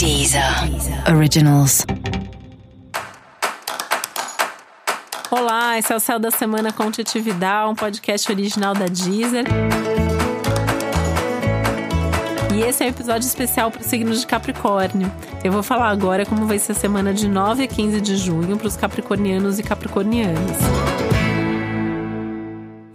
Deezer Originals. Olá, esse é o Céu da Semana com Titi Vidal, um podcast original da Deezer. E esse é um episódio especial para o signo de Capricórnio. Eu vou falar agora como vai ser a semana de 9 a 15 de junho para os capricornianos e capricornianas.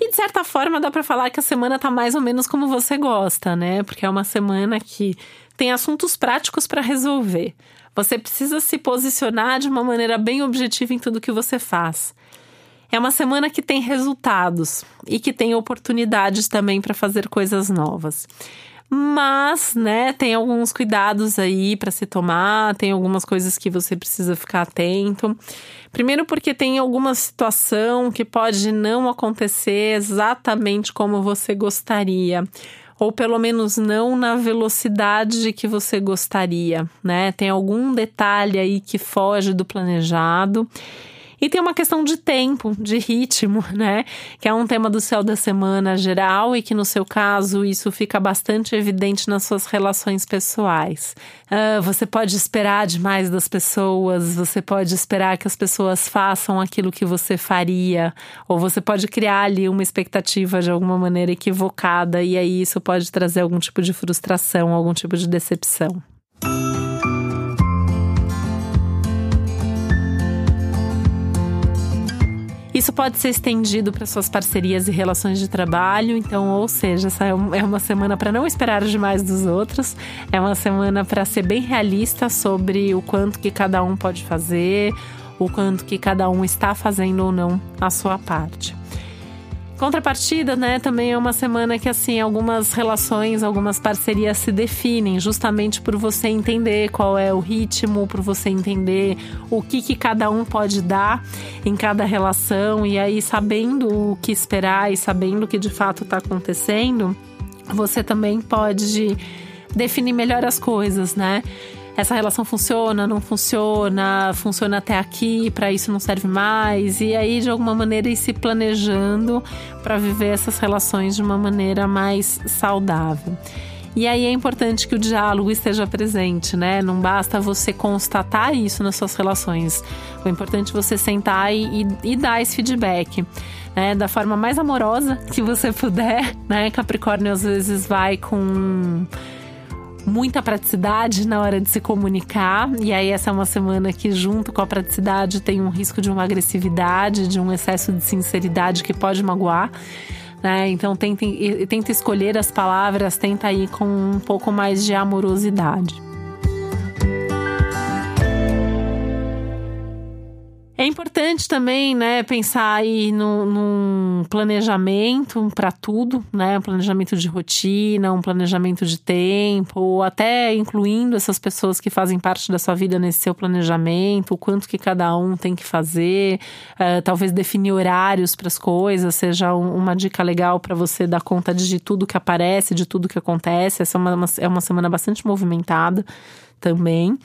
E de certa forma dá para falar que a semana tá mais ou menos como você gosta, né? Porque é uma semana que tem assuntos práticos para resolver. Você precisa se posicionar de uma maneira bem objetiva em tudo que você faz. É uma semana que tem resultados e que tem oportunidades também para fazer coisas novas. Mas, né, tem alguns cuidados aí para se tomar, tem algumas coisas que você precisa ficar atento. Primeiro, porque tem alguma situação que pode não acontecer exatamente como você gostaria ou pelo menos não na velocidade que você gostaria, né? Tem algum detalhe aí que foge do planejado. E tem uma questão de tempo, de ritmo, né? Que é um tema do céu da semana geral e que, no seu caso, isso fica bastante evidente nas suas relações pessoais. Uh, você pode esperar demais das pessoas, você pode esperar que as pessoas façam aquilo que você faria, ou você pode criar ali uma expectativa de alguma maneira equivocada, e aí isso pode trazer algum tipo de frustração, algum tipo de decepção. Isso pode ser estendido para suas parcerias e relações de trabalho, então, ou seja, essa é, é uma semana para não esperar demais dos outros, é uma semana para ser bem realista sobre o quanto que cada um pode fazer, o quanto que cada um está fazendo ou não a sua parte. Contrapartida, né, também é uma semana que assim algumas relações, algumas parcerias se definem, justamente por você entender qual é o ritmo, por você entender o que que cada um pode dar em cada relação e aí sabendo o que esperar e sabendo o que de fato está acontecendo, você também pode definir melhor as coisas, né? Essa relação funciona, não funciona, funciona até aqui, para isso não serve mais. E aí, de alguma maneira, ir se planejando para viver essas relações de uma maneira mais saudável. E aí é importante que o diálogo esteja presente, né? Não basta você constatar isso nas suas relações. É importante você sentar e, e, e dar esse feedback. Né, da forma mais amorosa que você puder, né? Capricórnio às vezes vai com muita praticidade na hora de se comunicar. E aí, essa é uma semana que, junto com a praticidade, tem um risco de uma agressividade, de um excesso de sinceridade que pode magoar. Né? Então, tenta, tenta escolher as palavras, tenta ir com um pouco mais de amorosidade. Importante também, né, pensar aí no, num planejamento para tudo, né, um planejamento de rotina, um planejamento de tempo, até incluindo essas pessoas que fazem parte da sua vida nesse seu planejamento, o quanto que cada um tem que fazer, uh, talvez definir horários para as coisas seja um, uma dica legal para você dar conta de tudo que aparece, de tudo que acontece. Essa é uma, uma, é uma semana bastante movimentada também.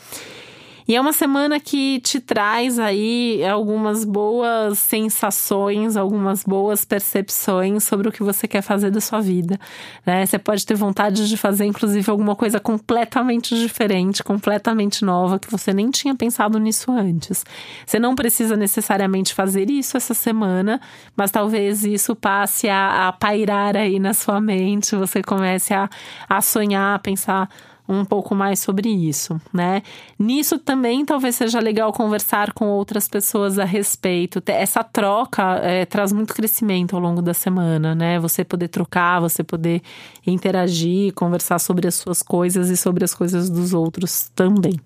E é uma semana que te traz aí algumas boas sensações, algumas boas percepções sobre o que você quer fazer da sua vida. Né? Você pode ter vontade de fazer, inclusive, alguma coisa completamente diferente, completamente nova, que você nem tinha pensado nisso antes. Você não precisa necessariamente fazer isso essa semana, mas talvez isso passe a, a pairar aí na sua mente, você comece a, a sonhar, a pensar um pouco mais sobre isso, né? Nisso também talvez seja legal conversar com outras pessoas a respeito. Essa troca é, traz muito crescimento ao longo da semana, né? Você poder trocar, você poder interagir, conversar sobre as suas coisas e sobre as coisas dos outros também.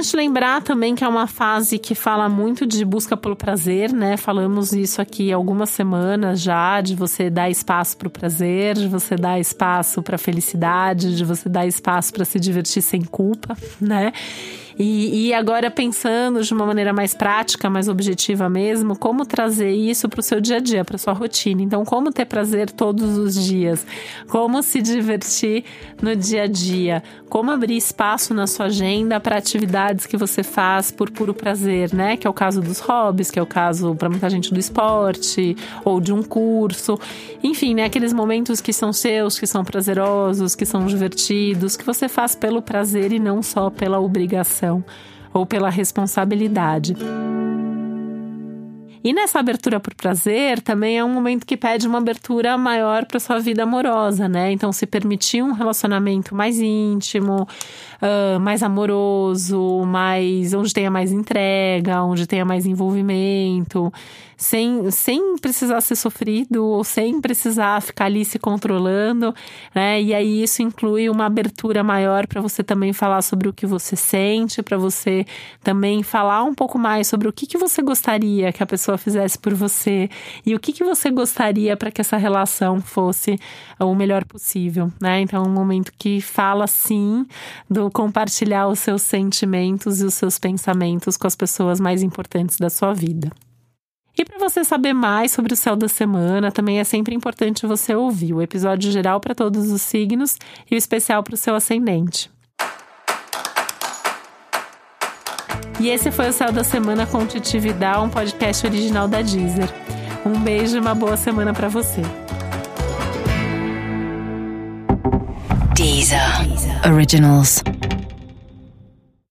Importante lembrar também que é uma fase que fala muito de busca pelo prazer, né? Falamos isso aqui algumas semanas já, de você dar espaço para o prazer, de você dar espaço para a felicidade, de você dar espaço para se divertir sem culpa, né? E, e agora pensando de uma maneira mais prática, mais objetiva mesmo, como trazer isso para o seu dia a dia, para sua rotina. Então, como ter prazer todos os dias, como se divertir no dia a dia, como abrir espaço na sua agenda para atividades que você faz por puro prazer, né? Que é o caso dos hobbies, que é o caso para muita gente do esporte ou de um curso. Enfim, né? Aqueles momentos que são seus, que são prazerosos, que são divertidos, que você faz pelo prazer e não só pela obrigação ou pela responsabilidade. E nessa abertura por prazer também é um momento que pede uma abertura maior para sua vida amorosa, né? Então, se permitir um relacionamento mais íntimo, uh, mais amoroso, mais onde tenha mais entrega, onde tenha mais envolvimento, sem, sem precisar ser sofrido ou sem precisar ficar ali se controlando, né? E aí isso inclui uma abertura maior para você também falar sobre o que você sente, para você também falar um pouco mais sobre o que, que você gostaria que a pessoa fizesse por você e o que, que você gostaria para que essa relação fosse o melhor possível, né? Então, é um momento que fala sim do compartilhar os seus sentimentos e os seus pensamentos com as pessoas mais importantes da sua vida. E para você saber mais sobre o céu da semana, também é sempre importante você ouvir o episódio geral para todos os signos e o especial para o seu ascendente. E esse foi o Céu da Semana com Vidal, um podcast original da Deezer. Um beijo e uma boa semana para você. Deezer. Deezer. Originals.